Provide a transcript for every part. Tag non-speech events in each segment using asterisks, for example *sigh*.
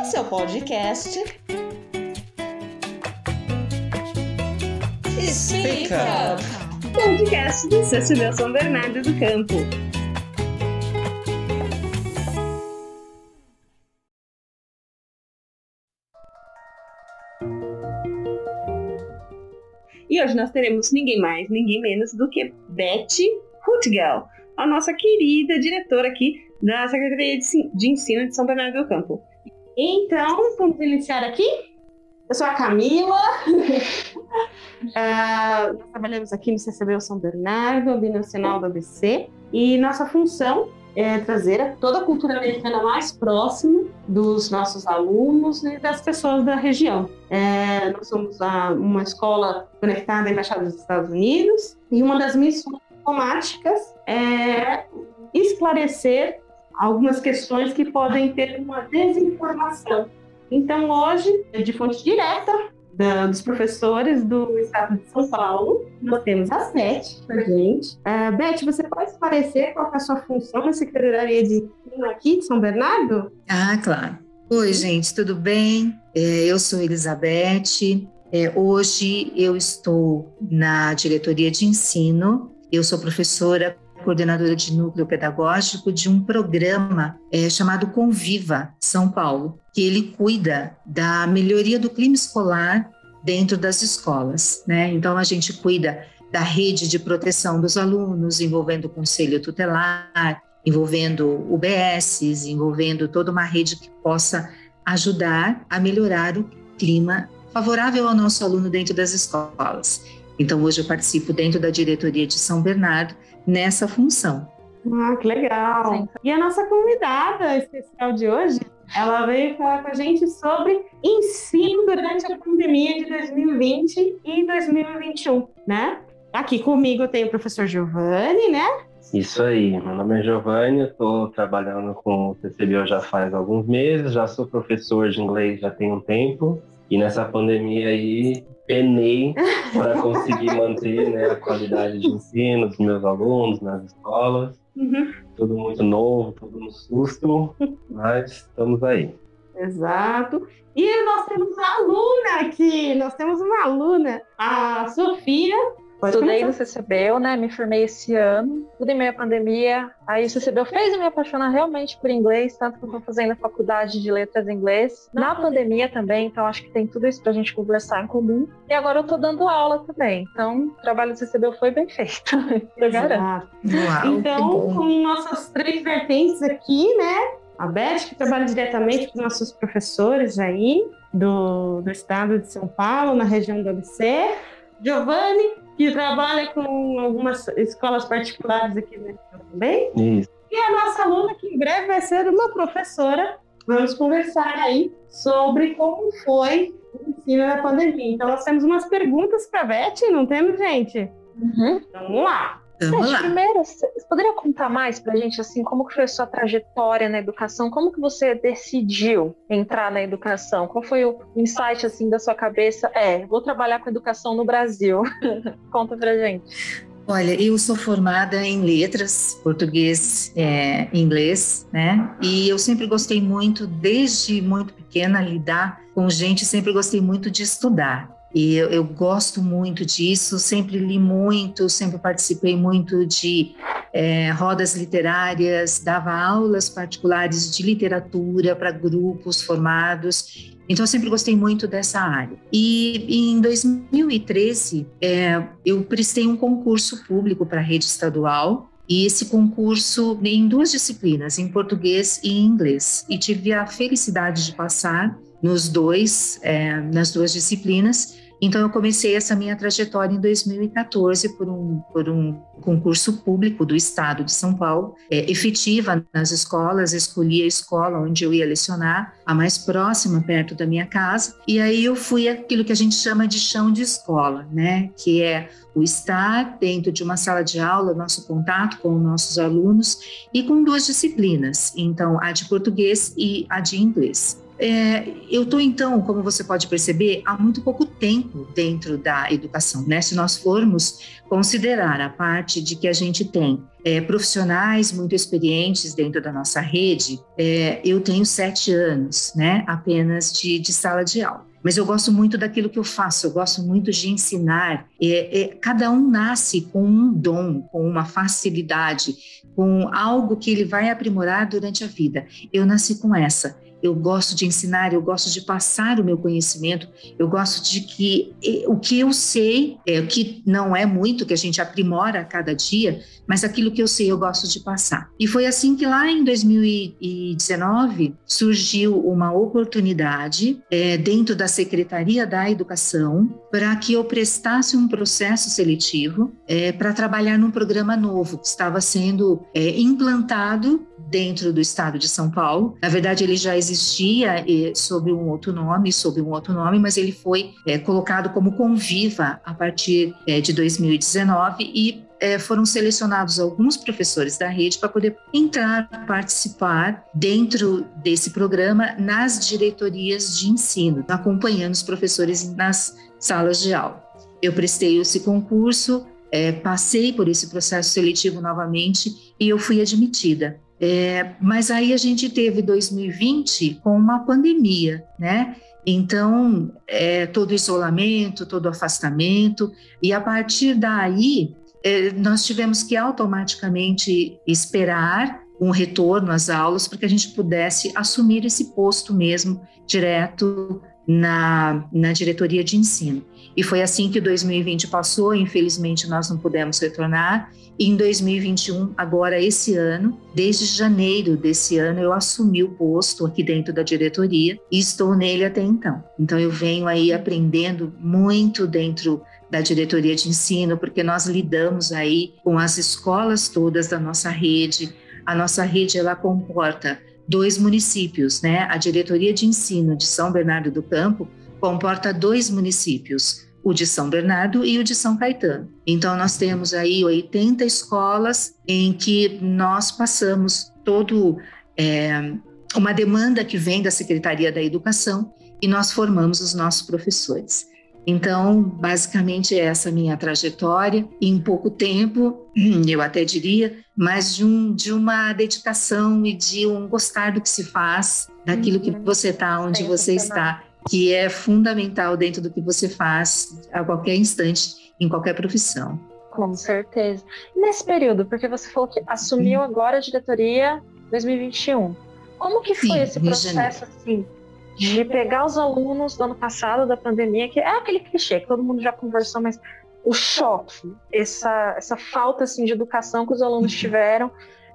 em seu podcast. Speak Up! Podcast do CCB São Bernardo do Campo. E hoje nós teremos ninguém mais, ninguém menos do que Betty Hutgel, a nossa querida diretora aqui da Secretaria de Ensino de São Bernardo do Campo. Então, vamos iniciar aqui? Eu sou a Camila. uh, *laughs* nós trabalhamos aqui no CCB São Bernardo, binacional do ABC, e nossa função é trazer toda a cultura americana mais próximo dos nossos alunos e das pessoas da região. É, nós somos a, uma escola conectada à Embaixada dos Estados Unidos e uma das missões diplomáticas é esclarecer algumas questões que podem ter uma desinformação. Então, hoje, de fonte direta da, dos professores do estado de São Paulo, nós temos a Beth com a gente. Uh, Beth, você pode esclarecer qual é a sua função na Secretaria de Ensino aqui de São Bernardo? Ah, claro. Oi, gente, tudo bem? É, eu sou Elizabeth. É, hoje eu estou na diretoria de ensino. Eu sou professora coordenadora de núcleo pedagógico de um programa é, chamado Conviva São Paulo, que ele cuida da melhoria do clima escolar dentro das escolas. Né? Então, a gente cuida da rede de proteção dos alunos, envolvendo o conselho tutelar, envolvendo UBSs, envolvendo toda uma rede que possa ajudar a melhorar o clima favorável ao nosso aluno dentro das escolas. Então, hoje eu participo dentro da diretoria de São Bernardo nessa função. Ah, que legal! Sim. E a nossa convidada especial de hoje, ela veio falar com a gente sobre ensino durante a pandemia de 2020 e 2021, né? Aqui comigo tem o professor Giovanni, né? Isso aí, meu nome é Giovanni, estou trabalhando com o CCBio já faz alguns meses, já sou professor de inglês já tem um tempo, e nessa pandemia aí penei para conseguir manter né, a qualidade de ensino dos meus alunos nas escolas. Uhum. Tudo muito novo, tudo no susto, mas estamos aí. Exato. E nós temos uma aluna aqui, nós temos uma aluna, a Sofia, Pode Estudei começar. no CCBEL, né? Me formei esse ano, tudo em meio à pandemia. Aí o CCBEL fez me apaixonar realmente por inglês, tanto que eu estou fazendo a faculdade de letras em inglês. Na pandemia também, então acho que tem tudo isso para a gente conversar em comum. E agora eu estou dando aula também. Então, o trabalho do CCBEL foi bem feito. *laughs* eu garanto. Uau, então, com nossas três vertentes aqui, né? A Beth, que trabalha diretamente com nossos professores aí do, do estado de São Paulo, na região do ABC. Giovanni, que trabalha com algumas escolas particulares aqui dentro também. Isso. E a nossa aluna, que em breve vai ser uma professora. Vamos conversar aí sobre como foi o ensino na pandemia. Então, nós temos umas perguntas para a Beth, não temos, gente? Uhum. Vamos lá. Vamos. Primeiro, você poderia contar mais para a gente assim como que foi a sua trajetória na educação? Como que você decidiu entrar na educação? Qual foi o insight assim da sua cabeça? É, vou trabalhar com educação no Brasil. *laughs* Conta para gente. Olha, eu sou formada em letras, português é, inglês, né? E eu sempre gostei muito, desde muito pequena, lidar com gente, sempre gostei muito de estudar. E eu, eu, gosto muito disso, sempre li muito, sempre participei muito de é, rodas literárias, dava aulas particulares de literatura para grupos formados. Então, eu sempre gostei muito dessa área. E em 2013, é, eu prestei um concurso público para a rede estadual. E esse concurso em duas disciplinas, em português e em inglês. E tive a felicidade de passar nos dois, é, nas duas disciplinas. Então, eu comecei essa minha trajetória em 2014 por um, por um concurso público do Estado de São Paulo, é, efetiva nas escolas, escolhi a escola onde eu ia lecionar, a mais próxima, perto da minha casa, e aí eu fui aquilo que a gente chama de chão de escola, né? Que é o estar dentro de uma sala de aula, nosso contato com nossos alunos, e com duas disciplinas, então a de português e a de inglês. É, eu estou então, como você pode perceber, há muito pouco tempo dentro da educação, né? Se nós formos considerar a parte de que a gente tem é, profissionais muito experientes dentro da nossa rede, é, eu tenho sete anos, né? Apenas de, de sala de aula mas eu gosto muito daquilo que eu faço, eu gosto muito de ensinar. É, é, cada um nasce com um dom, com uma facilidade, com algo que ele vai aprimorar durante a vida. Eu nasci com essa eu gosto de ensinar, eu gosto de passar o meu conhecimento, eu gosto de que o que eu sei, é, o que não é muito, que a gente aprimora a cada dia, mas aquilo que eu sei eu gosto de passar. E foi assim que lá em 2019 surgiu uma oportunidade é, dentro da Secretaria da Educação para que eu prestasse um processo seletivo é, para trabalhar num programa novo que estava sendo implantado dentro do estado de São Paulo. Na verdade, ele já existia eh, sob um outro nome, sob um outro nome, mas ele foi eh, colocado como Conviva a partir eh, de 2019 e foram selecionados alguns professores da rede para poder entrar, participar dentro desse programa nas diretorias de ensino, acompanhando os professores nas salas de aula. Eu prestei esse concurso, passei por esse processo seletivo novamente e eu fui admitida. É, mas aí a gente teve 2020 com uma pandemia, né? Então, é, todo isolamento, todo afastamento, e a partir daí, é, nós tivemos que automaticamente esperar um retorno às aulas para que a gente pudesse assumir esse posto mesmo direto na, na diretoria de ensino. E foi assim que 2020 passou, infelizmente nós não pudemos retornar. E em 2021, agora esse ano, desde janeiro desse ano, eu assumi o posto aqui dentro da diretoria e estou nele até então. Então eu venho aí aprendendo muito dentro da diretoria de ensino, porque nós lidamos aí com as escolas todas da nossa rede. A nossa rede ela comporta dois municípios, né? A diretoria de ensino de São Bernardo do Campo comporta dois municípios, o de São Bernardo e o de São Caetano. Então, nós temos aí 80 escolas em que nós passamos todo é, uma demanda que vem da Secretaria da Educação e nós formamos os nossos professores. Então, basicamente, é essa minha trajetória. Em pouco tempo, *clears throat* eu até diria, mas de, um, de uma dedicação e de um gostar do que se faz, daquilo que uhum. você está, onde você está que é fundamental dentro do que você faz a qualquer instante, em qualquer profissão. Com certeza. nesse período, porque você falou que assumiu agora a diretoria 2021, como que foi Sim, esse processo assim? De pegar os alunos do ano passado da pandemia, que é aquele clichê que todo mundo já conversou, mas o choque, essa, essa falta assim, de educação que os alunos uhum. tiveram,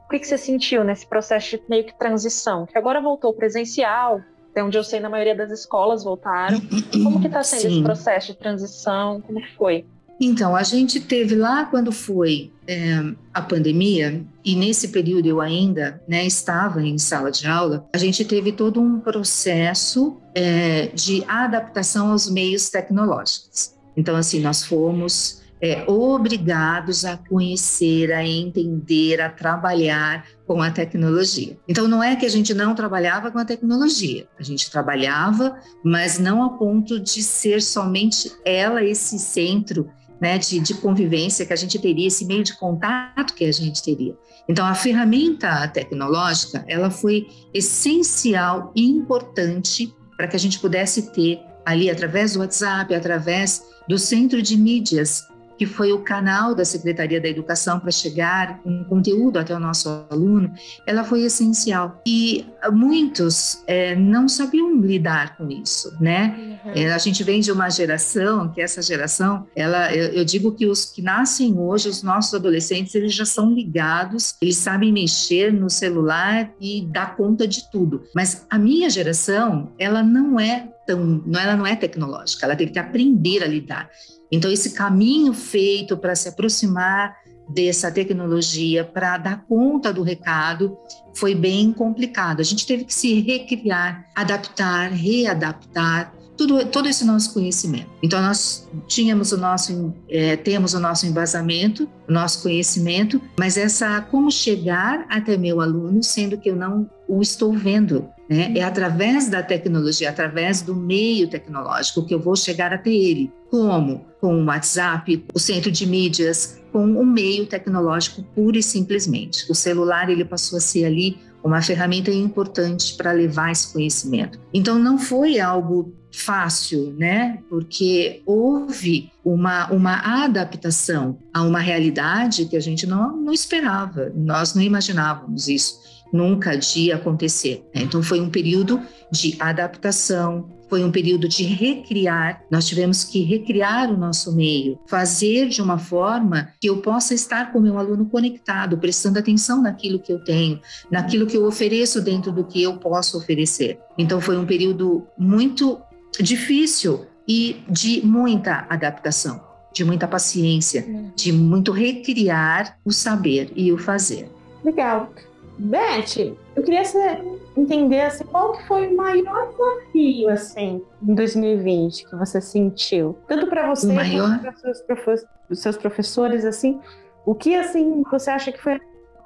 o que, que você sentiu nesse processo de meio que transição? Que agora voltou presencial, até onde eu sei, na maioria das escolas voltaram. Como que está sendo Sim. esse processo de transição? Como que foi? Então, a gente teve lá quando foi é, a pandemia, e nesse período eu ainda né, estava em sala de aula, a gente teve todo um processo é, de adaptação aos meios tecnológicos. Então, assim, nós fomos é, obrigados a conhecer, a entender, a trabalhar com a tecnologia. Então, não é que a gente não trabalhava com a tecnologia, a gente trabalhava, mas não a ponto de ser somente ela esse centro né, de, de convivência que a gente teria, esse meio de contato que a gente teria. Então, a ferramenta tecnológica, ela foi essencial e importante para que a gente pudesse ter ali, através do WhatsApp, através do centro de mídias, que foi o canal da Secretaria da Educação para chegar um conteúdo até o nosso aluno, ela foi essencial. E muitos é, não sabiam lidar com isso, né? Uhum. É, a gente vem de uma geração, que essa geração, ela, eu, eu, digo que os que nascem hoje, os nossos adolescentes, eles já são ligados, eles sabem mexer no celular e dar conta de tudo. Mas a minha geração, ela não é tão, ela não é tecnológica, ela teve que aprender a lidar. Então, esse caminho feito para se aproximar dessa tecnologia, para dar conta do recado, foi bem complicado. A gente teve que se recriar, adaptar, readaptar, tudo, todo esse nosso conhecimento. Então, nós tínhamos o nosso, é, temos o nosso embasamento, o nosso conhecimento, mas essa como chegar até meu aluno, sendo que eu não o estou vendo. Né? É através da tecnologia, através do meio tecnológico que eu vou chegar até ele. Como? Com o WhatsApp, o centro de mídias, com o meio tecnológico pura e simplesmente. O celular ele passou a ser ali uma ferramenta importante para levar esse conhecimento. Então não foi algo fácil, né? Porque houve uma, uma adaptação a uma realidade que a gente não, não esperava, nós não imaginávamos isso nunca de acontecer. Né? Então foi um período de adaptação, foi um período de recriar. Nós tivemos que recriar o nosso meio, fazer de uma forma que eu possa estar com o meu aluno conectado, prestando atenção naquilo que eu tenho, naquilo que eu ofereço dentro do que eu posso oferecer. Então foi um período muito difícil e de muita adaptação, de muita paciência, hum. de muito recriar o saber e o fazer. Legal. Beth, eu queria entender assim, qual que foi o maior desafio assim em 2020 que você sentiu, tanto para você quanto para seus, profe seus professores assim, o que assim você acha que foi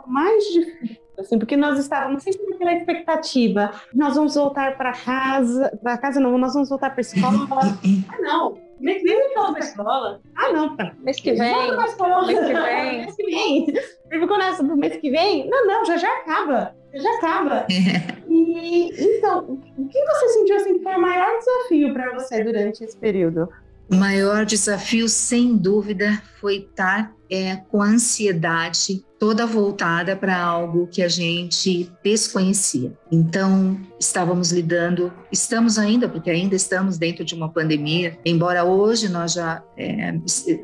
mais difícil assim, porque nós estávamos sempre naquela expectativa, nós vamos voltar para casa, para casa não, nós vamos voltar para a escola. *laughs* ah, não, vem eu volto para a escola. Ah, não, tá. Mês que vem. Mês que vem. *laughs* mês que vem. Ficou nessa do mês que vem? Não, não, já já acaba. Já acaba. *laughs* e então, o que você sentiu assim que foi o maior desafio para você durante esse período? O maior desafio, sem dúvida, foi estar é, com ansiedade toda voltada para algo que a gente desconhecia. Então, estávamos lidando, estamos ainda, porque ainda estamos dentro de uma pandemia, embora hoje nós já é,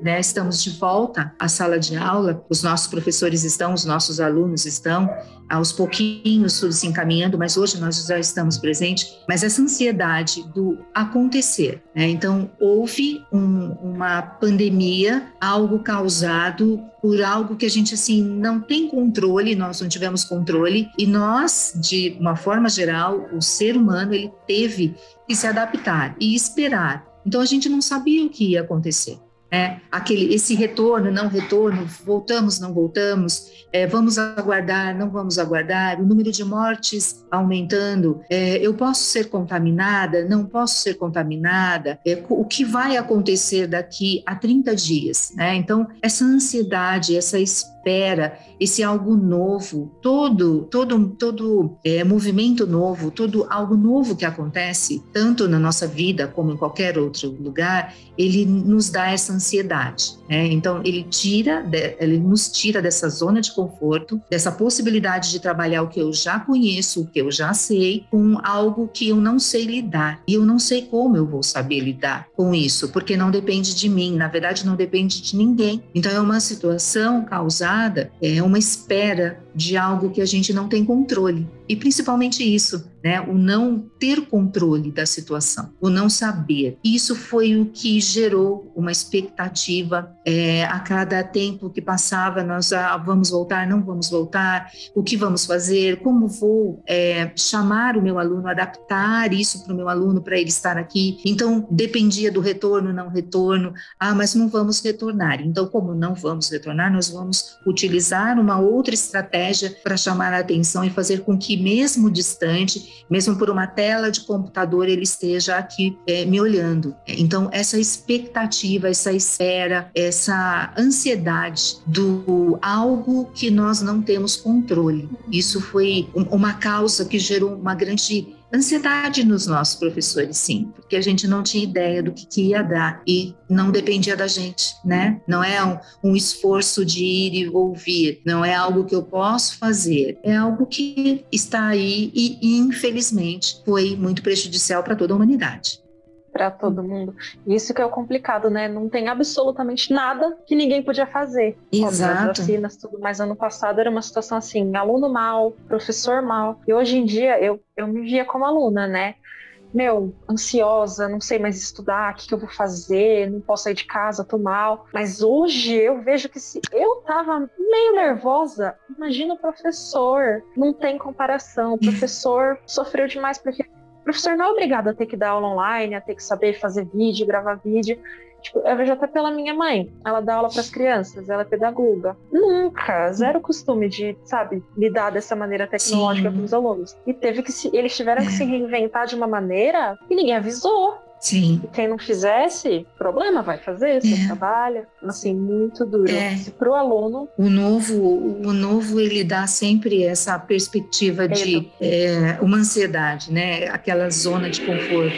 né, estamos de volta à sala de aula, os nossos professores estão, os nossos alunos estão, aos pouquinhos tudo se encaminhando, mas hoje nós já estamos presentes. Mas essa ansiedade do acontecer, né? então houve um, uma pandemia, algo causado por algo que a gente assim não tem controle, nós não tivemos controle e nós, de uma forma geral, o ser humano ele teve que se adaptar e esperar. Então a gente não sabia o que ia acontecer. É, aquele, esse retorno, não retorno, voltamos, não voltamos, é, vamos aguardar, não vamos aguardar, o número de mortes aumentando, é, eu posso ser contaminada, não posso ser contaminada, é, o que vai acontecer daqui a 30 dias, né? Então, essa ansiedade, essa espera, esse algo novo, todo, todo, todo é, movimento novo, todo algo novo que acontece, tanto na nossa vida como em qualquer outro lugar, ele nos dá essa ansiedade. Né? Então, ele tira, ele nos tira dessa zona de conforto, dessa possibilidade de trabalhar o que eu já conheço, o que eu já sei, com algo que eu não sei lidar. E eu não sei como eu vou saber lidar com isso, porque não depende de mim, na verdade, não depende de ninguém. Então, é uma situação causada, é uma espera de algo que a gente não tem controle. E principalmente isso, né? O não ter controle da situação, o não saber. Isso foi o que gerou uma expectativa é, a cada tempo que passava. Nós ah, vamos voltar, não vamos voltar, o que vamos fazer, como vou é, chamar o meu aluno, adaptar isso para o meu aluno para ele estar aqui. Então dependia do retorno, não retorno. Ah, mas não vamos retornar. Então, como não vamos retornar, nós vamos utilizar uma outra estratégia para chamar a atenção e fazer com que mesmo distante, mesmo por uma tela de computador, ele esteja aqui é, me olhando. Então, essa expectativa, essa espera, essa ansiedade do algo que nós não temos controle. Isso foi uma causa que gerou uma grande ansiedade nos nossos professores, sim, porque a gente não tinha ideia do que, que ia dar e não dependia da gente, né? Não é um, um, esforço de ir e ouvir, não é algo que eu posso fazer, é algo que está aí e, infelizmente, foi muito prejudicial para toda a humanidade para todo mundo. Isso que é o complicado, né? Não tem absolutamente nada que ninguém podia fazer. Exato. As vacinas, tudo. Mas ano passado era uma situação assim, aluno mal, professor mal. E hoje em dia eu, eu me via como aluna, né? Meu, ansiosa, não sei mais estudar, o que, que eu vou fazer, não posso sair de casa, tô mal. Mas hoje eu vejo que se eu tava meio nervosa, imagina o professor. Não tem comparação. O *laughs* professor sofreu demais porque professor não é obrigado a ter que dar aula online, a ter que saber fazer vídeo, gravar vídeo. Tipo, eu vejo até pela minha mãe. Ela dá aula para as crianças, ela é pedagoga. Nunca, zero costume de, sabe, lidar dessa maneira tecnológica Sim. com os alunos. E teve que se, eles tiveram que se *laughs* reinventar de uma maneira que ninguém avisou. Sim. E quem não fizesse, problema vai fazer, você é. trabalha. Assim, muito duro. É. Para o aluno. O novo, o novo, ele dá sempre essa perspectiva de é, uma ansiedade, né? Aquela zona de conforto.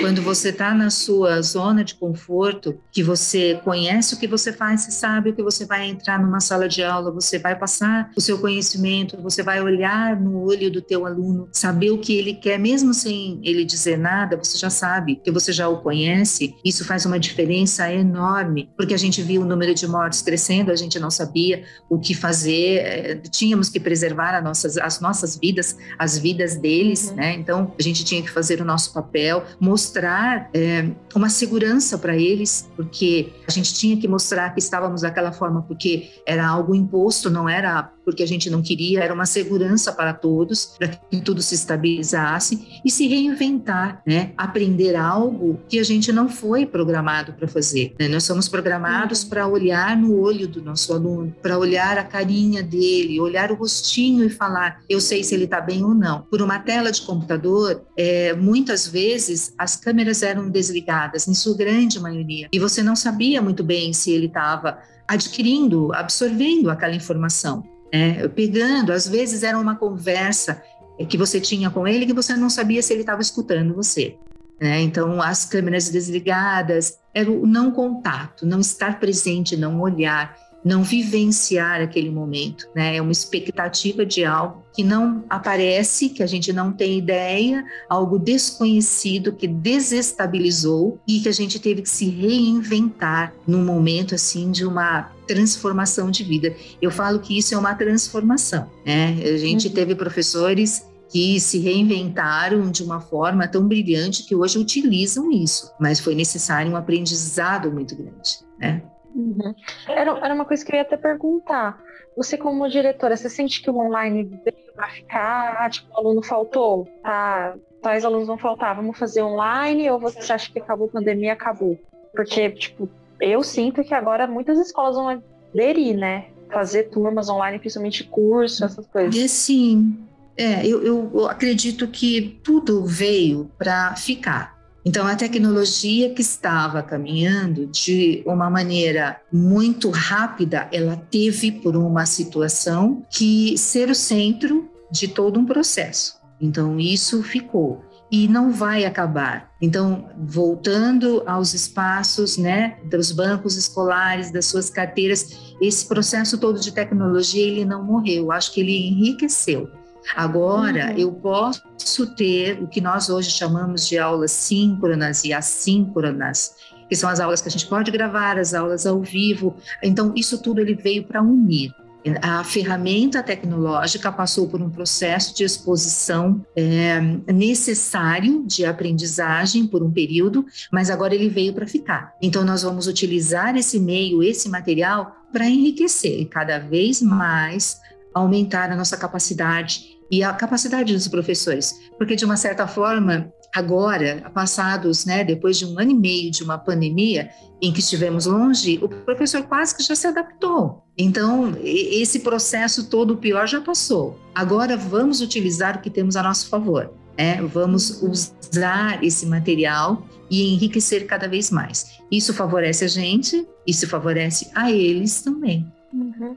Quando você está na sua zona de conforto, que você conhece o que você faz, você sabe o que você vai entrar numa sala de aula, você vai passar o seu conhecimento, você vai olhar no olho do teu aluno, saber o que ele quer, mesmo sem ele dizer nada, você já sabe que você você já o conhece, isso faz uma diferença enorme, porque a gente viu o número de mortes crescendo, a gente não sabia o que fazer, eh, tínhamos que preservar nossas, as nossas vidas, as vidas deles, uhum. né? Então, a gente tinha que fazer o nosso papel, mostrar é, uma segurança para eles, porque a gente tinha que mostrar que estávamos daquela forma, porque era algo imposto, não era porque a gente não queria, era uma segurança para todos, para que tudo se estabilizasse e se reinventar, né? Aprender algo que a gente não foi programado para fazer. Né? Nós somos programados uhum. para olhar no olho do nosso aluno, para olhar a carinha dele, olhar o rostinho e falar: eu sei se ele está bem ou não. Por uma tela de computador, é, muitas vezes as câmeras eram desligadas, em sua grande maioria, e você não sabia muito bem se ele estava adquirindo, absorvendo aquela informação né? pegando, às vezes era uma conversa que você tinha com ele que você não sabia se ele estava escutando você. Né? Então, as câmeras desligadas, era o não contato, não estar presente, não olhar não vivenciar aquele momento, né? É uma expectativa de algo que não aparece, que a gente não tem ideia, algo desconhecido que desestabilizou e que a gente teve que se reinventar num momento assim de uma transformação de vida. Eu falo que isso é uma transformação, né? A gente uhum. teve professores que se reinventaram de uma forma tão brilhante que hoje utilizam isso, mas foi necessário um aprendizado muito grande, né? Uhum. Era, era uma coisa que eu ia até perguntar. Você, como diretora, você sente que o online veio para ficar? Tipo, o aluno faltou? Tá, tais alunos vão faltar, vamos fazer online? Ou você acha que acabou a pandemia acabou? Porque, tipo, eu sinto que agora muitas escolas vão aderir, né? Fazer turmas online, principalmente curso, essas coisas. E sim, é, eu, eu acredito que tudo veio para ficar. Então, a tecnologia que estava caminhando de uma maneira muito rápida, ela teve por uma situação que ser o centro de todo um processo. Então, isso ficou e não vai acabar. Então, voltando aos espaços, né, dos bancos escolares, das suas carteiras, esse processo todo de tecnologia ele não morreu. Acho que ele enriqueceu. Agora, uhum. eu posso ter o que nós hoje chamamos de aulas síncronas e assíncronas, que são as aulas que a gente pode gravar, as aulas ao vivo. Então, isso tudo ele veio para unir. A ferramenta tecnológica passou por um processo de exposição é, necessário de aprendizagem por um período, mas agora ele veio para ficar. Então, nós vamos utilizar esse meio, esse material, para enriquecer cada vez mais, aumentar a nossa capacidade e a capacidade dos professores, porque de uma certa forma, agora, passados, né, depois de um ano e meio de uma pandemia em que estivemos longe, o professor quase que já se adaptou. Então, esse processo todo pior já passou. Agora vamos utilizar o que temos a nosso favor. É, vamos usar esse material e enriquecer cada vez mais. Isso favorece a gente, isso favorece a eles também. Uhum.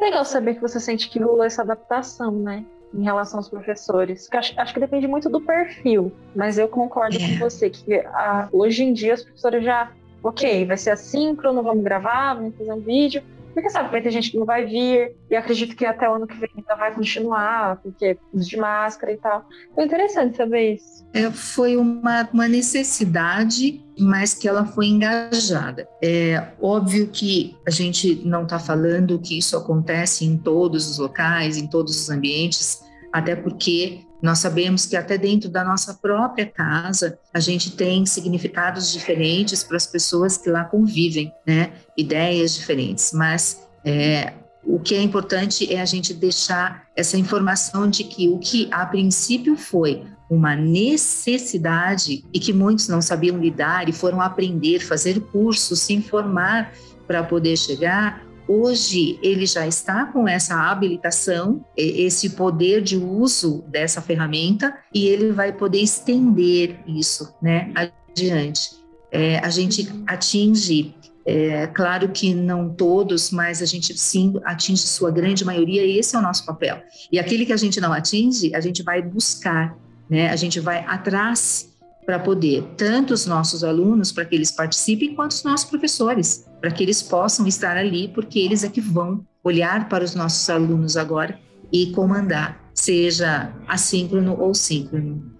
Legal saber que você sente que rolou essa adaptação, né? Em relação aos professores. Acho, acho, que depende muito do perfil, mas eu concordo é. com você que a, hoje em dia os professores já, ok, vai ser assíncrono, vamos gravar, vamos fazer um vídeo, porque sabe, vai ter gente que não vai vir, e acredito que até o ano que vem ainda vai continuar, porque uso de máscara e tal. Foi interessante saber isso. É, foi uma, uma necessidade, mas que ela foi engajada. É óbvio que a gente não está falando que isso acontece em todos os locais, em todos os ambientes, até porque nós sabemos que até dentro da nossa própria casa a gente tem significados diferentes para as pessoas que lá convivem, né? Ideias diferentes, mas é, o que é importante é a gente deixar essa informação de que o que a princípio foi uma necessidade e que muitos não sabiam lidar e foram aprender, fazer cursos, se informar para poder chegar, Hoje ele já está com essa habilitação, esse poder de uso dessa ferramenta e ele vai poder estender isso, né, adiante. É, a gente atinge, é, claro que não todos, mas a gente sim atinge sua grande maioria e esse é o nosso papel. E aquele que a gente não atinge, a gente vai buscar, né, a gente vai atrás para poder, tanto os nossos alunos, para que eles participem, quanto os nossos professores, para que eles possam estar ali, porque eles é que vão olhar para os nossos alunos agora e comandar, seja assíncrono ou síncrono.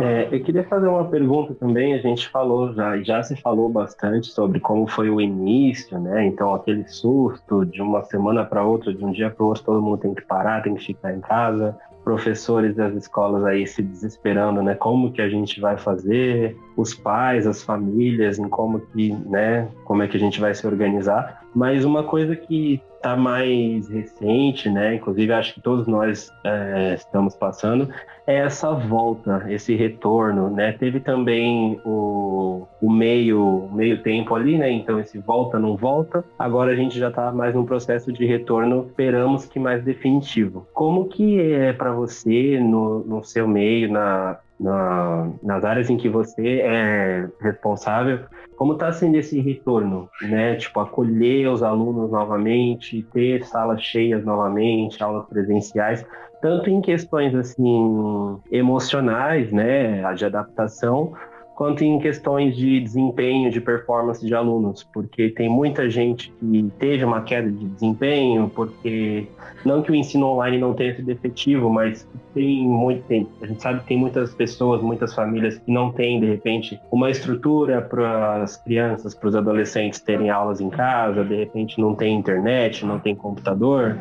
É, eu queria fazer uma pergunta também. A gente falou já, já se falou bastante sobre como foi o início, né? Então, aquele susto de uma semana para outra, de um dia para o outro, todo mundo tem que parar, tem que ficar em casa professores das escolas aí se desesperando, né? Como que a gente vai fazer? Os pais, as famílias, em como que, né? Como é que a gente vai se organizar? Mas uma coisa que está mais recente, né? Inclusive acho que todos nós é, estamos passando é essa volta, esse retorno, né? Teve também o, o meio meio tempo ali, né? Então esse volta não volta. Agora a gente já está mais num processo de retorno, esperamos que mais definitivo. Como que é para você no, no seu meio, na, na, nas áreas em que você é responsável, como está sendo esse retorno, né? Tipo, acolher os alunos novamente, ter salas cheias novamente, aulas presenciais, tanto em questões assim emocionais, né, de adaptação, quanto em questões de desempenho, de performance de alunos, porque tem muita gente que teve uma queda de desempenho, porque não que o ensino online não tenha sido efetivo, mas tem muito tempo. A gente sabe que tem muitas pessoas, muitas famílias que não têm, de repente, uma estrutura para as crianças, para os adolescentes terem aulas em casa, de repente não tem internet, não tem computador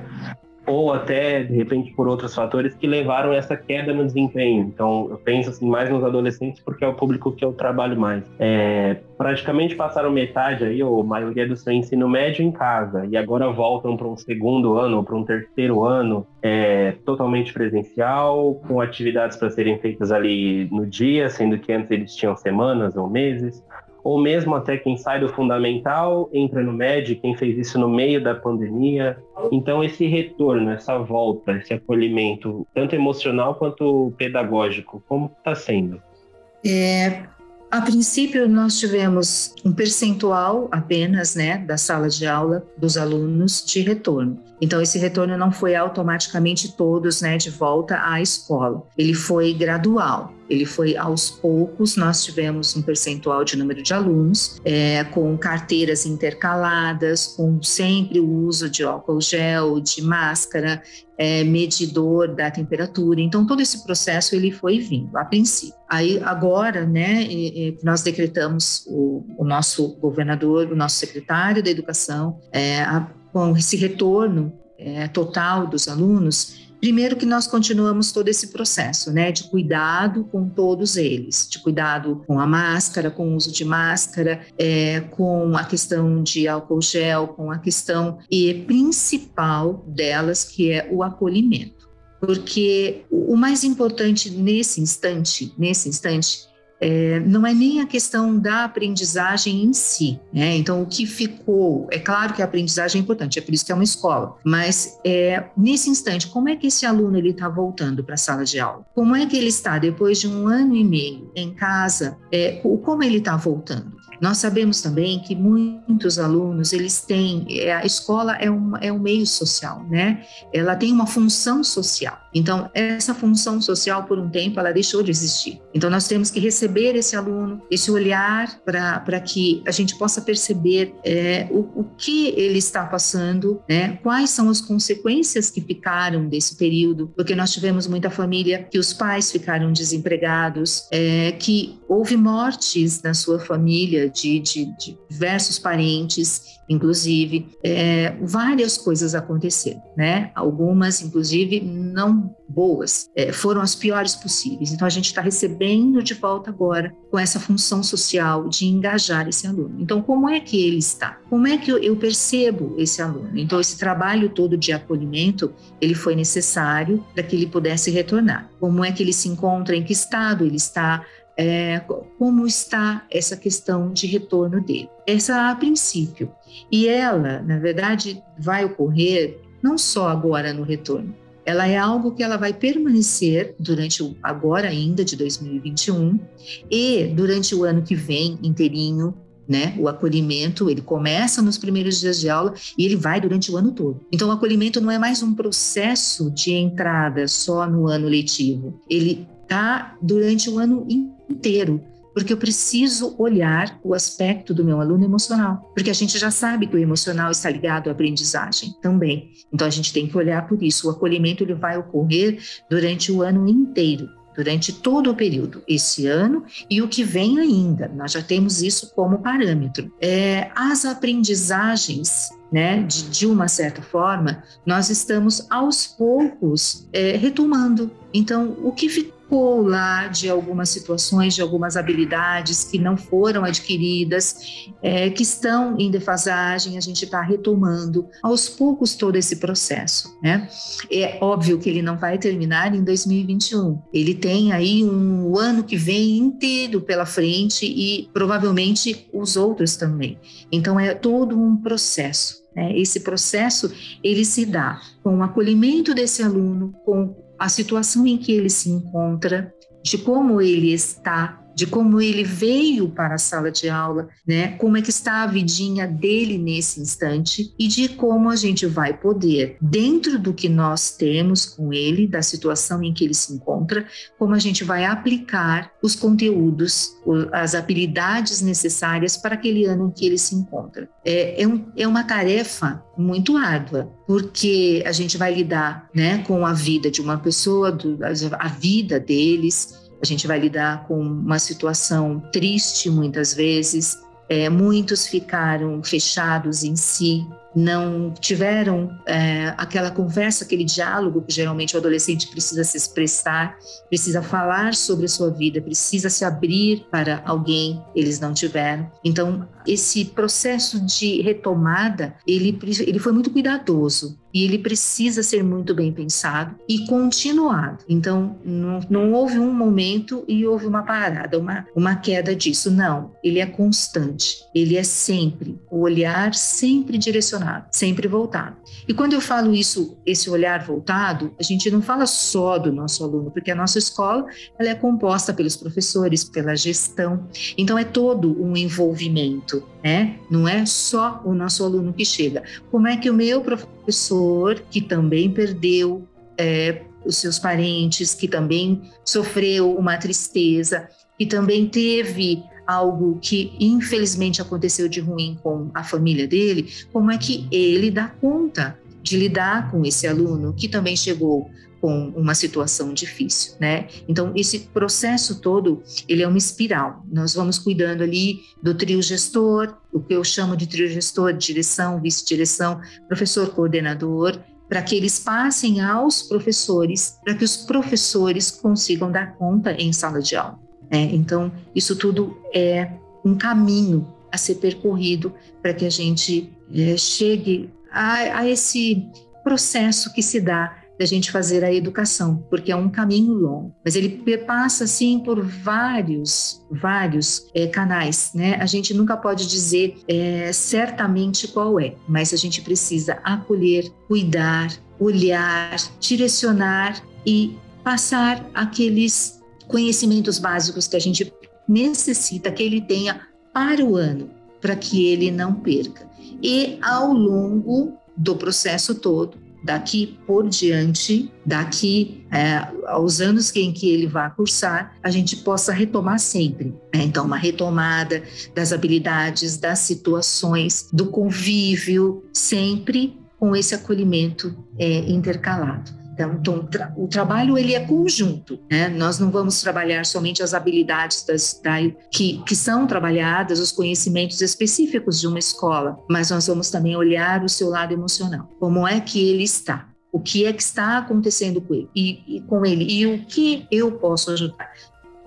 ou até de repente por outros fatores que levaram essa queda no desempenho. Então eu penso assim mais nos adolescentes porque é o público que eu trabalho mais. É, praticamente passaram metade aí ou maioria do seu ensino médio em casa e agora voltam para um segundo ano ou para um terceiro ano é, totalmente presencial com atividades para serem feitas ali no dia, sendo que antes eles tinham semanas ou meses ou mesmo até quem sai do fundamental entra no médio, quem fez isso no meio da pandemia. Então esse retorno, essa volta, esse acolhimento, tanto emocional quanto pedagógico, como está sendo? É, a princípio, nós tivemos um percentual apenas né, da sala de aula dos alunos de retorno. Então, esse retorno não foi automaticamente todos né, de volta à escola, ele foi gradual. Ele foi aos poucos, nós tivemos um percentual de número de alunos, é, com carteiras intercaladas, com sempre o uso de álcool gel, de máscara, é, medidor da temperatura. Então, todo esse processo ele foi vindo a princípio. Aí, agora, né, nós decretamos o, o nosso governador, o nosso secretário da Educação, é, a, com esse retorno é, total dos alunos, Primeiro que nós continuamos todo esse processo, né, de cuidado com todos eles, de cuidado com a máscara, com o uso de máscara, é, com a questão de álcool gel, com a questão e principal delas que é o acolhimento, porque o mais importante nesse instante, nesse instante é, não é nem a questão da aprendizagem em si, né? Então, o que ficou, é claro que a aprendizagem é importante, é por isso que é uma escola, mas é, nesse instante, como é que esse aluno ele está voltando para a sala de aula? Como é que ele está depois de um ano e meio em casa? É, como ele está voltando? Nós sabemos também que muitos alunos, eles têm, é, a escola é um, é um meio social, né? Ela tem uma função social. Então, essa função social, por um tempo, ela deixou de existir. Então, nós temos que receber esse aluno, esse olhar para que a gente possa perceber é, o, o que ele está passando, né? Quais são as consequências que ficaram desse período, porque nós tivemos muita família que os pais ficaram desempregados, é, que houve mortes na sua família de, de, de diversos parentes, inclusive, é, várias coisas aconteceram, né? Algumas, inclusive, não boas, é, foram as piores possíveis. Então, a gente está recebendo de volta agora com essa função social de engajar esse aluno. Então, como é que ele está? Como é que eu, eu percebo esse aluno? Então, esse trabalho todo de acolhimento, ele foi necessário para que ele pudesse retornar. Como é que ele se encontra, em que estado ele está, é, como está essa questão de retorno dele. Essa a princípio. E ela, na verdade, vai ocorrer não só agora no retorno, ela é algo que ela vai permanecer durante o agora ainda de 2021 e durante o ano que vem inteirinho, né? O acolhimento, ele começa nos primeiros dias de aula e ele vai durante o ano todo. Então, o acolhimento não é mais um processo de entrada só no ano letivo. Ele tá durante o ano inteiro porque eu preciso olhar o aspecto do meu aluno emocional, porque a gente já sabe que o emocional está ligado à aprendizagem também. Então a gente tem que olhar por isso. O acolhimento ele vai ocorrer durante o ano inteiro, durante todo o período, esse ano e o que vem ainda. Nós já temos isso como parâmetro. É, as aprendizagens né, de, de, uma certa forma, nós estamos aos poucos é, retomando. Então, o que lá de algumas situações, de algumas habilidades que não foram adquiridas, é, que estão em defasagem, a gente está retomando aos poucos todo esse processo. Né? É óbvio que ele não vai terminar em 2021. Ele tem aí um ano que vem inteiro pela frente e provavelmente os outros também. Então é todo um processo. Né? Esse processo ele se dá com o acolhimento desse aluno, com a situação em que ele se encontra, de como ele está de como ele veio para a sala de aula, né? Como é que está a vidinha dele nesse instante e de como a gente vai poder, dentro do que nós temos com ele, da situação em que ele se encontra, como a gente vai aplicar os conteúdos, as habilidades necessárias para aquele ano em que ele se encontra. É, é, um, é uma tarefa muito árdua, porque a gente vai lidar, né, com a vida de uma pessoa, do, a vida deles a gente vai lidar com uma situação triste muitas vezes. É, muitos ficaram fechados em si, não tiveram é, aquela conversa, aquele diálogo que geralmente o adolescente precisa se expressar, precisa falar sobre a sua vida, precisa se abrir para alguém, eles não tiveram. Então, esse processo de retomada, ele, ele foi muito cuidadoso e ele precisa ser muito bem pensado e continuado. Então, não, não houve um momento e houve uma parada, uma, uma queda disso. Não, ele é constante, ele é sempre, o olhar sempre direcionado, sempre voltado. E quando eu falo isso, esse olhar voltado, a gente não fala só do nosso aluno, porque a nossa escola ela é composta pelos professores, pela gestão, então é todo um envolvimento né? Não é só o nosso aluno que chega. Como é que o meu professor, que também perdeu é, os seus parentes, que também sofreu uma tristeza, que também teve algo que infelizmente aconteceu de ruim com a família dele, como é que ele dá conta de lidar com esse aluno que também chegou com uma situação difícil, né? Então esse processo todo ele é uma espiral. Nós vamos cuidando ali do trio gestor, o que eu chamo de trio gestor, direção, vice-direção, professor coordenador, para que eles passem aos professores, para que os professores consigam dar conta em sala de aula. Né? Então isso tudo é um caminho a ser percorrido para que a gente é, chegue a, a esse processo que se dá da gente fazer a educação, porque é um caminho longo, mas ele passa assim por vários, vários é, canais, né? A gente nunca pode dizer é, certamente qual é, mas a gente precisa acolher, cuidar, olhar, direcionar e passar aqueles conhecimentos básicos que a gente necessita que ele tenha para o ano, para que ele não perca. E ao longo do processo todo, daqui por diante, daqui é, aos anos em que ele vai cursar, a gente possa retomar sempre. Né? Então, uma retomada das habilidades, das situações, do convívio, sempre com esse acolhimento é, intercalado. Então, então tra o trabalho ele é conjunto, né? Nós não vamos trabalhar somente as habilidades das, da, que, que são trabalhadas, os conhecimentos específicos de uma escola, mas nós vamos também olhar o seu lado emocional. Como é que ele está? O que é que está acontecendo com ele e, e com ele e o que eu posso ajudar?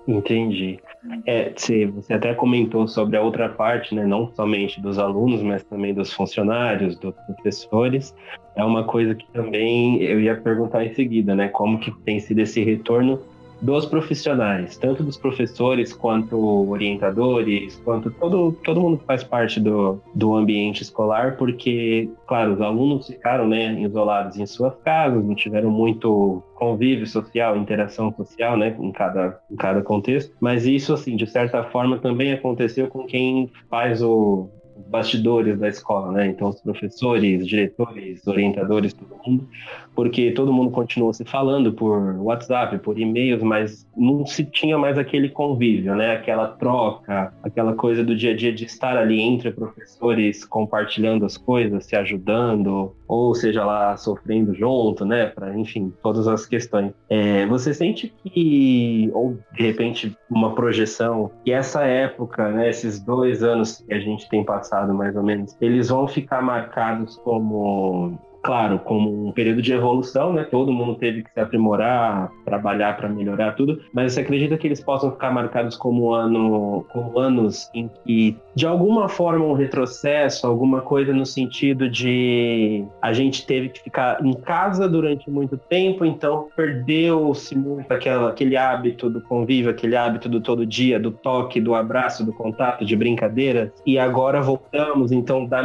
Entendi. É, você, você até comentou sobre a outra parte, né? Não somente dos alunos, mas também dos funcionários, dos professores. É uma coisa que também eu ia perguntar em seguida, né? Como que tem sido esse retorno dos profissionais, tanto dos professores quanto orientadores, quanto todo, todo mundo que faz parte do, do ambiente escolar, porque, claro, os alunos ficaram né, isolados em suas casas, não tiveram muito convívio social, interação social, né, em cada, em cada contexto, mas isso, assim, de certa forma também aconteceu com quem faz o, bastidores da escola, né? Então, os professores, diretores, orientadores, todo mundo, porque todo mundo continuou se falando por WhatsApp, por e-mails, mas não se tinha mais aquele convívio, né? Aquela troca, aquela coisa do dia a dia de estar ali entre professores compartilhando as coisas, se ajudando, ou seja lá, sofrendo junto, né? Para, enfim, todas as questões. É, você sente que, ou de repente, uma projeção, que essa época, né? Esses dois anos que a gente tem passado, mais ou menos, eles vão ficar marcados como claro, como um período de evolução, né? Todo mundo teve que se aprimorar, trabalhar para melhorar tudo, mas você acredita que eles possam ficar marcados como ano, como anos em que de alguma forma um retrocesso, alguma coisa no sentido de a gente teve que ficar em casa durante muito tempo, então perdeu-se muito aquela, aquele hábito do convívio, aquele hábito do todo dia, do toque, do abraço, do contato, de brincadeira, e agora voltamos, então dá,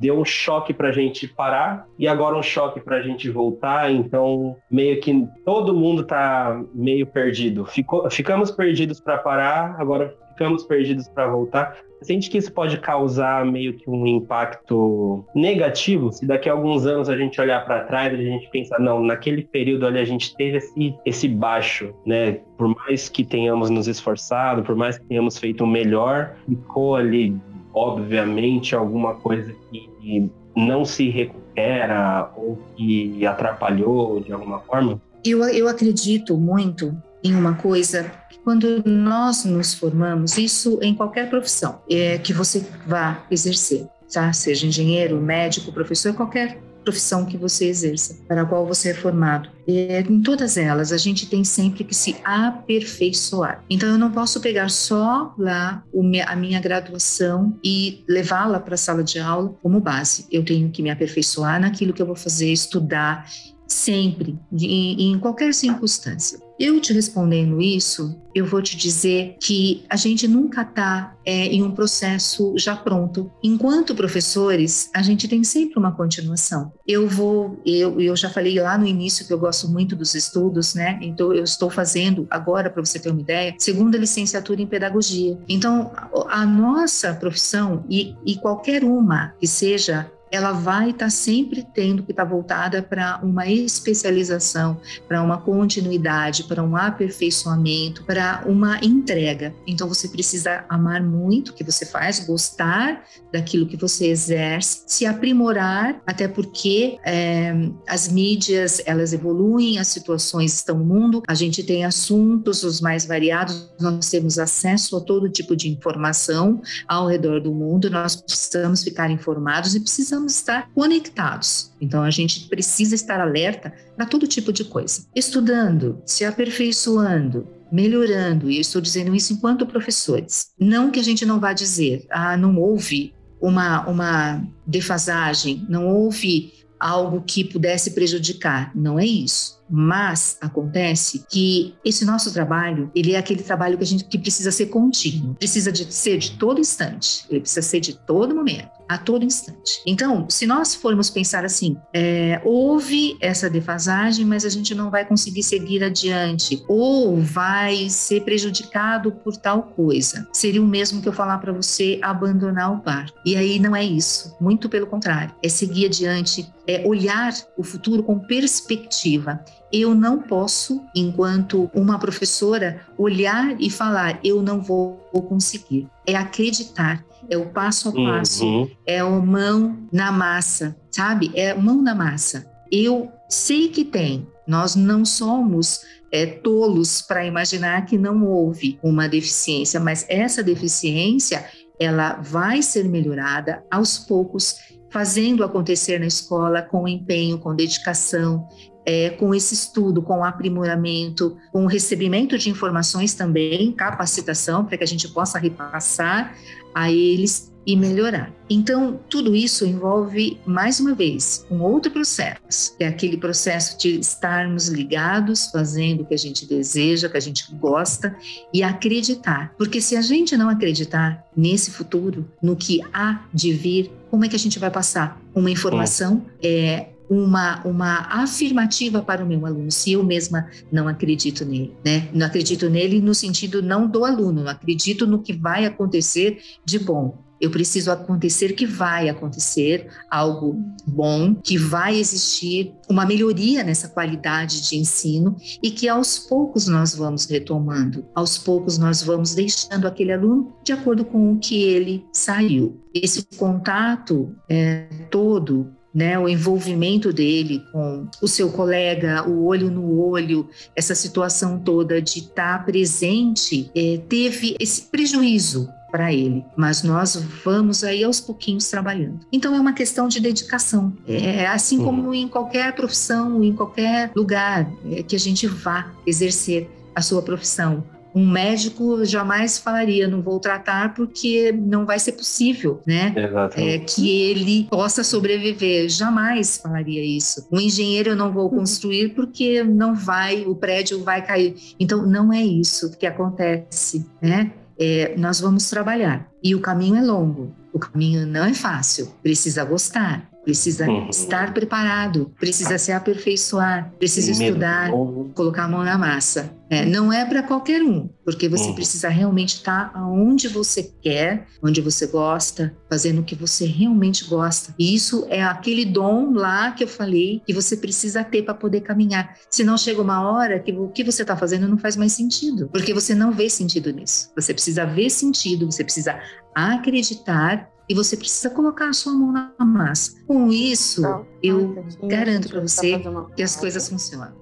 deu um choque para a gente parar e agora agora um choque para a gente voltar, então meio que todo mundo está meio perdido. Ficou, ficamos perdidos para parar, agora ficamos perdidos para voltar. Sente que isso pode causar meio que um impacto negativo? Se daqui a alguns anos a gente olhar para trás, a gente pensar, não, naquele período ali a gente teve esse, esse baixo, né? Por mais que tenhamos nos esforçado, por mais que tenhamos feito o melhor, ficou ali, obviamente, alguma coisa que não se recupera ou que atrapalhou de alguma forma? Eu, eu acredito muito em uma coisa quando nós nos formamos, isso em qualquer profissão é, que você vá exercer, tá? seja engenheiro, médico, professor, qualquer profissão que você exerça, para a qual você é formado. É, em todas elas, a gente tem sempre que se aperfeiçoar. Então, eu não posso pegar só lá a minha graduação e levá-la para a sala de aula como base. Eu tenho que me aperfeiçoar naquilo que eu vou fazer, estudar sempre, em, em qualquer circunstância. Eu te respondendo isso, eu vou te dizer que a gente nunca está é, em um processo já pronto. Enquanto professores, a gente tem sempre uma continuação. Eu vou, eu, eu já falei lá no início que eu gosto muito dos estudos, né? Então eu estou fazendo agora, para você ter uma ideia, segunda licenciatura em pedagogia. Então a, nossa profissão e, e qualquer uma que seja ela vai estar tá sempre tendo que estar tá voltada para uma especialização, para uma continuidade, para um aperfeiçoamento, para uma entrega. Então você precisa amar muito o que você faz, gostar daquilo que você exerce, se aprimorar, até porque é, as mídias elas evoluem, as situações estão no mundo, a gente tem assuntos os mais variados, nós temos acesso a todo tipo de informação ao redor do mundo, nós precisamos ficar informados e precisamos precisamos estar conectados. Então a gente precisa estar alerta para todo tipo de coisa. Estudando, se aperfeiçoando, melhorando, e eu estou dizendo isso enquanto professores. Não que a gente não vá dizer, ah, não houve uma, uma defasagem, não houve algo que pudesse prejudicar. Não é isso. Mas acontece que esse nosso trabalho, ele é aquele trabalho que a gente que precisa ser contínuo, precisa de ser de todo instante, ele precisa ser de todo momento a todo instante. Então, se nós formos pensar assim, é, houve essa defasagem, mas a gente não vai conseguir seguir adiante, ou vai ser prejudicado por tal coisa, seria o mesmo que eu falar para você abandonar o barco. E aí não é isso, muito pelo contrário, é seguir adiante, é olhar o futuro com perspectiva. Eu não posso, enquanto uma professora, olhar e falar, eu não vou conseguir. É acreditar, é o passo a passo, uhum. é o mão na massa, sabe? É mão na massa. Eu sei que tem Nós não somos é, tolos para imaginar que não houve uma deficiência, mas essa deficiência ela vai ser melhorada aos poucos, fazendo acontecer na escola com empenho, com dedicação, é, com esse estudo, com aprimoramento, com recebimento de informações também, capacitação, para que a gente possa repassar a eles e melhorar. Então, tudo isso envolve, mais uma vez, um outro processo, que é aquele processo de estarmos ligados, fazendo o que a gente deseja, o que a gente gosta e acreditar. Porque se a gente não acreditar nesse futuro, no que há de vir, como é que a gente vai passar? Uma informação é, uma, uma afirmativa para o meu aluno, se eu mesma não acredito nele, né? Não acredito nele no sentido não do aluno, não acredito no que vai acontecer de bom. Eu preciso acontecer que vai acontecer algo bom, que vai existir uma melhoria nessa qualidade de ensino e que aos poucos nós vamos retomando, aos poucos nós vamos deixando aquele aluno de acordo com o que ele saiu. Esse contato é, todo né, o envolvimento dele com o seu colega, o olho no olho, essa situação toda de estar presente, é, teve esse prejuízo para ele, mas nós vamos aí aos pouquinhos trabalhando. Então é uma questão de dedicação, é assim uhum. como em qualquer profissão, em qualquer lugar é, que a gente vá exercer a sua profissão. Um médico jamais falaria, não vou tratar porque não vai ser possível, né? É, que ele possa sobreviver. Jamais falaria isso. Um engenheiro eu não vou construir porque não vai, o prédio vai cair. Então, não é isso que acontece, né? É, nós vamos trabalhar. E o caminho é longo, o caminho não é fácil, precisa gostar, precisa uhum. estar preparado, precisa se aperfeiçoar, precisa estudar, colocar a mão na massa. É, não é para qualquer um, porque você uhum. precisa realmente estar tá onde você quer, onde você gosta, fazendo o que você realmente gosta. E isso é aquele dom lá que eu falei que você precisa ter para poder caminhar. Senão chega uma hora que o que você está fazendo não faz mais sentido, porque você não vê sentido nisso. Você precisa ver sentido, você precisa acreditar e você precisa colocar a sua mão na massa. Com isso, Não, eu garanto para você que as coisas funcionam.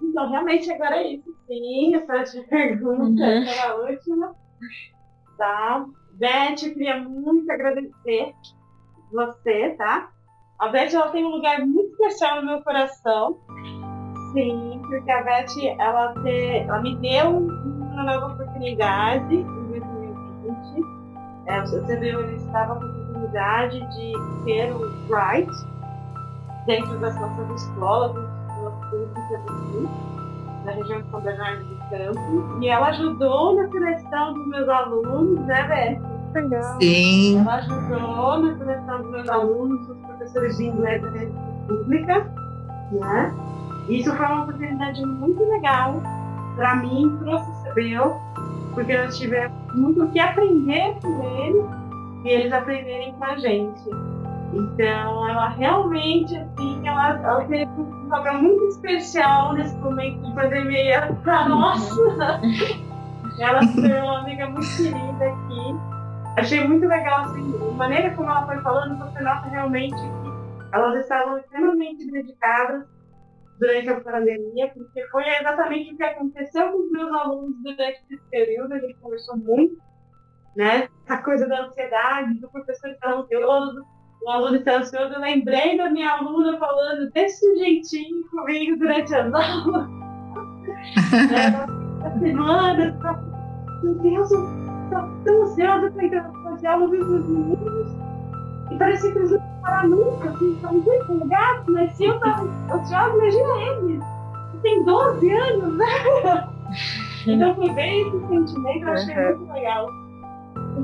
Então, realmente agora é isso, sim. Essa pergunta uhum. era a última. Tá? Beth, eu queria muito agradecer você, tá? A Beth ela tem um lugar muito especial no meu coração. Sim, porque a Beth ela, te, ela me deu uma nova oportunidade em 2020. É, você viu, ele estava com a oportunidade de ter o Bright dentro das nossas escolas, na região de São Bernardo do Campo. E ela ajudou na seleção dos meus alunos, né, Beth? Legal. Sim. Ela ajudou na seleção dos meus alunos, os professores de inglês da rede pública, né? Isso foi uma oportunidade muito legal para mim, para o CCBEL, porque nós tivemos muito o que aprender com eles e eles aprenderem com a gente. Então, ela realmente, assim, ela, ela teve um papel muito especial nesse momento de pandemia para nós. *laughs* ela tornou uma amiga muito querida. Achei muito legal, assim, a maneira como ela foi falando, você nota realmente que elas estavam extremamente dedicadas durante a pandemia, porque foi exatamente o que aconteceu com os meus alunos durante esse período, a gente conversou muito, né? A coisa da ansiedade, do professor estar ansioso, o aluno estar ansioso, eu lembrei da minha aluna falando desse jeitinho comigo durante as *laughs* aulas. *laughs* né? A semana, meu Deus, tão ansiosa para entrar no diálogo dos meninos. E parecia que eles não iam parar nunca, assim, estavam muito empolgados, mas se eu estava ansiosa, imagina eles. Tem 12 anos, né? *laughs* então foi bem esse sentimento, eu achei uhum. muito legal.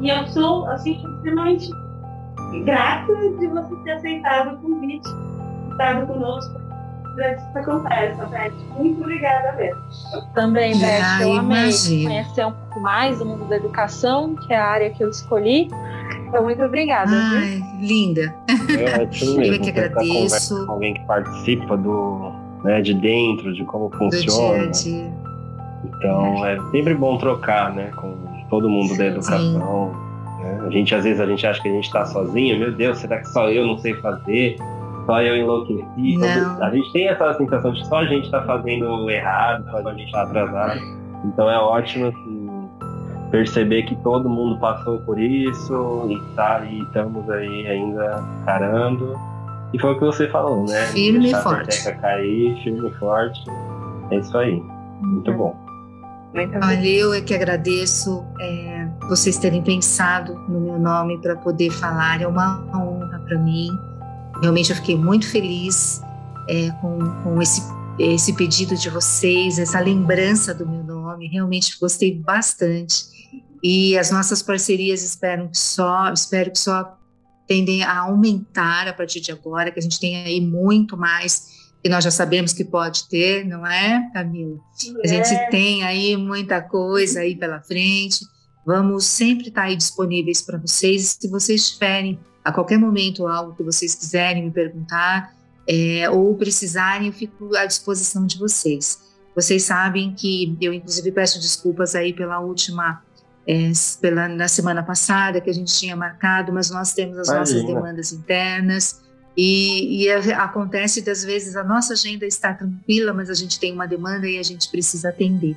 E eu sou, assim, extremamente grata de você ter aceitado o convite, estado conosco conversa, Beth. Muito obrigada mesmo. Também, Beth, ah, eu amei imagino. conhecer um pouco mais do mundo da educação, que é a área que eu escolhi. Então, muito obrigada. Ai, viu? linda. É ótimo mesmo. Eu que agradeço. Com alguém que participa do, né, de dentro, de como funciona. Do dia a dia. Então é sempre bom trocar, né, com todo mundo da educação. Né? A gente às vezes a gente acha que a gente está sozinho. Meu Deus, será que só eu não sei fazer? Só eu enlouqueci? Não. A gente tem essa sensação de que só a gente está fazendo errado, só a gente está atrasado. Então é ótimo assim, perceber que todo mundo passou por isso e, tá, e estamos aí ainda carando. E foi o que você falou, né? Firme Deixar e forte. A cair, firme e forte. É isso aí. Muito bom. Olha, eu é que agradeço é, vocês terem pensado no meu nome para poder falar. É uma honra para mim. Realmente eu fiquei muito feliz é, com, com esse, esse pedido de vocês, essa lembrança do meu nome. Realmente gostei bastante. E as nossas parcerias espero que só, espero que só tendem a aumentar a partir de agora, que a gente tenha aí muito mais que nós já sabemos que pode ter, não é, Camila? A gente tem aí muita coisa aí pela frente. Vamos sempre estar aí disponíveis para vocês. Se vocês tiverem a qualquer momento algo que vocês quiserem me perguntar é, ou precisarem, eu fico à disposição de vocês. Vocês sabem que eu, inclusive, peço desculpas aí pela última, é, pela, na semana passada que a gente tinha marcado, mas nós temos as nossas Imagina. demandas internas. E, e a- acontece das vezes a nossa agenda está tranquila, mas a gente tem uma demanda e a gente precisa atender.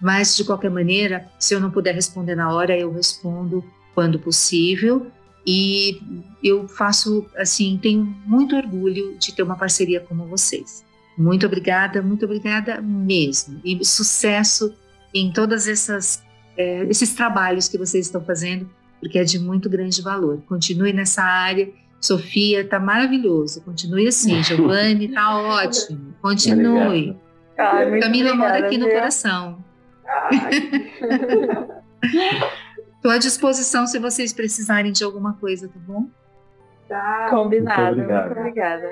Mas de qualquer maneira, se eu não puder responder na hora, eu respondo quando possível. E eu faço assim, tenho muito orgulho de ter uma parceria como vocês. Muito obrigada, muito obrigada mesmo. E sucesso em todas essas eh, esses trabalhos que vocês estão fazendo, porque é de muito grande valor. Continue nessa área. Sofia, tá maravilhoso. Continue assim. *laughs* Giovanni, tá ótimo. Continue. Ai, Camila mora obrigada, aqui no coração. *laughs* Estou à disposição se vocês precisarem de alguma coisa, tá bom? Combinado. Muito obrigado. Muito obrigada.